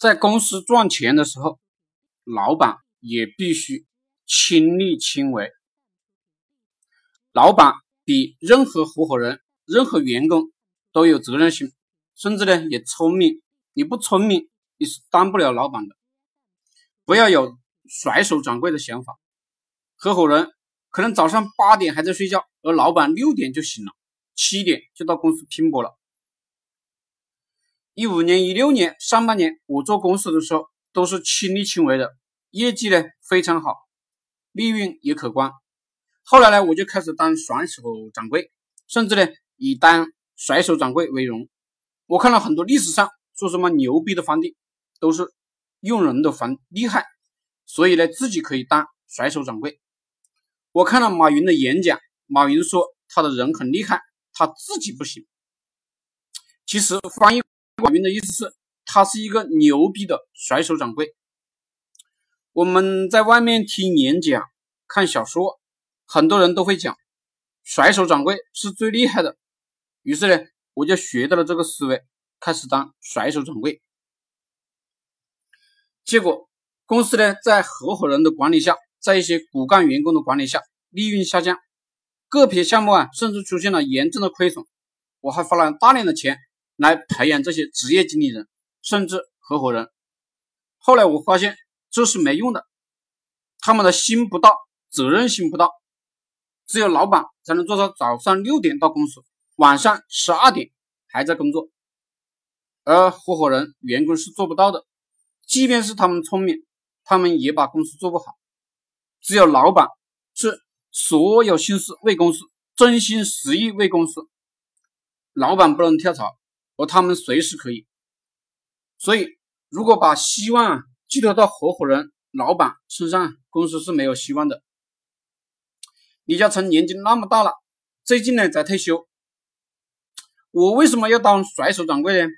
在公司赚钱的时候，老板也必须亲力亲为。老板比任何合伙人、任何员工都有责任心，甚至呢也聪明。你不聪明，你是当不了老板的。不要有甩手掌柜的想法。合伙人可能早上八点还在睡觉，而老板六点就醒了，七点就到公司拼搏了。一五年、一六年上半年，我做公司的时候都是亲力亲为的，业绩呢非常好，利润也可观。后来呢，我就开始当甩手掌柜，甚至呢以当甩手掌柜为荣。我看了很多历史上说什么牛逼的皇帝，都是用人的很厉害，所以呢自己可以当甩手掌柜。我看了马云的演讲，马云说他的人很厉害，他自己不行。其实翻译。马云的意思是，他是一个牛逼的甩手掌柜。我们在外面听演讲、看小说，很多人都会讲，甩手掌柜是最厉害的。于是呢，我就学到了这个思维，开始当甩手掌柜。结果公司呢，在合伙人的管理下，在一些骨干员工的管理下，利润下降，个别项目啊，甚至出现了严重的亏损。我还花了大量的钱。来培养这些职业经理人，甚至合伙人。后来我发现这是没用的，他们的心不大，责任心不大。只有老板才能做到早上六点到公司，晚上十二点还在工作，而合伙人、员工是做不到的。即便是他们聪明，他们也把公司做不好。只有老板是所有心思为公司，真心实意为公司。老板不能跳槽。而他们随时可以，所以如果把希望寄托到合伙人、老板身上，公司是没有希望的。李嘉诚年纪那么大了，最近呢才退休。我为什么要当甩手掌柜呢？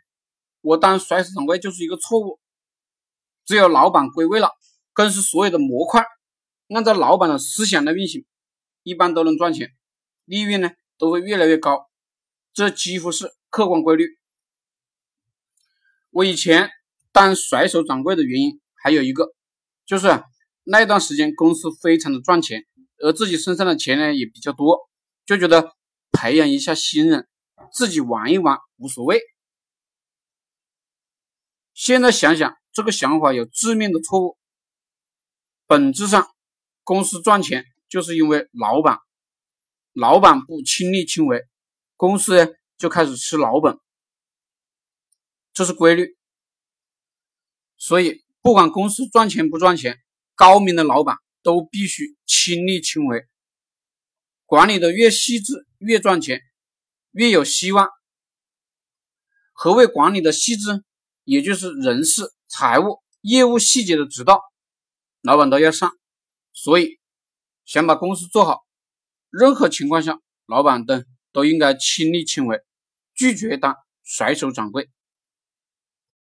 我当甩手掌柜就是一个错误。只有老板归位了，公司所有的模块按照老板的思想来运行，一般都能赚钱，利润呢都会越来越高，这几乎是客观规律。我以前当甩手掌柜的原因还有一个，就是那段时间公司非常的赚钱，而自己身上的钱呢也比较多，就觉得培养一下新人，自己玩一玩无所谓。现在想想，这个想法有致命的错误。本质上，公司赚钱就是因为老板，老板不亲力亲为，公司呢就开始吃老本。这是规律，所以不管公司赚钱不赚钱，高明的老板都必须亲力亲为，管理的越细致越赚钱，越有希望。何谓管理的细致？也就是人事、财务、业务细节的指导，老板都要上。所以想把公司做好，任何情况下，老板都都应该亲力亲为，拒绝当甩手掌柜。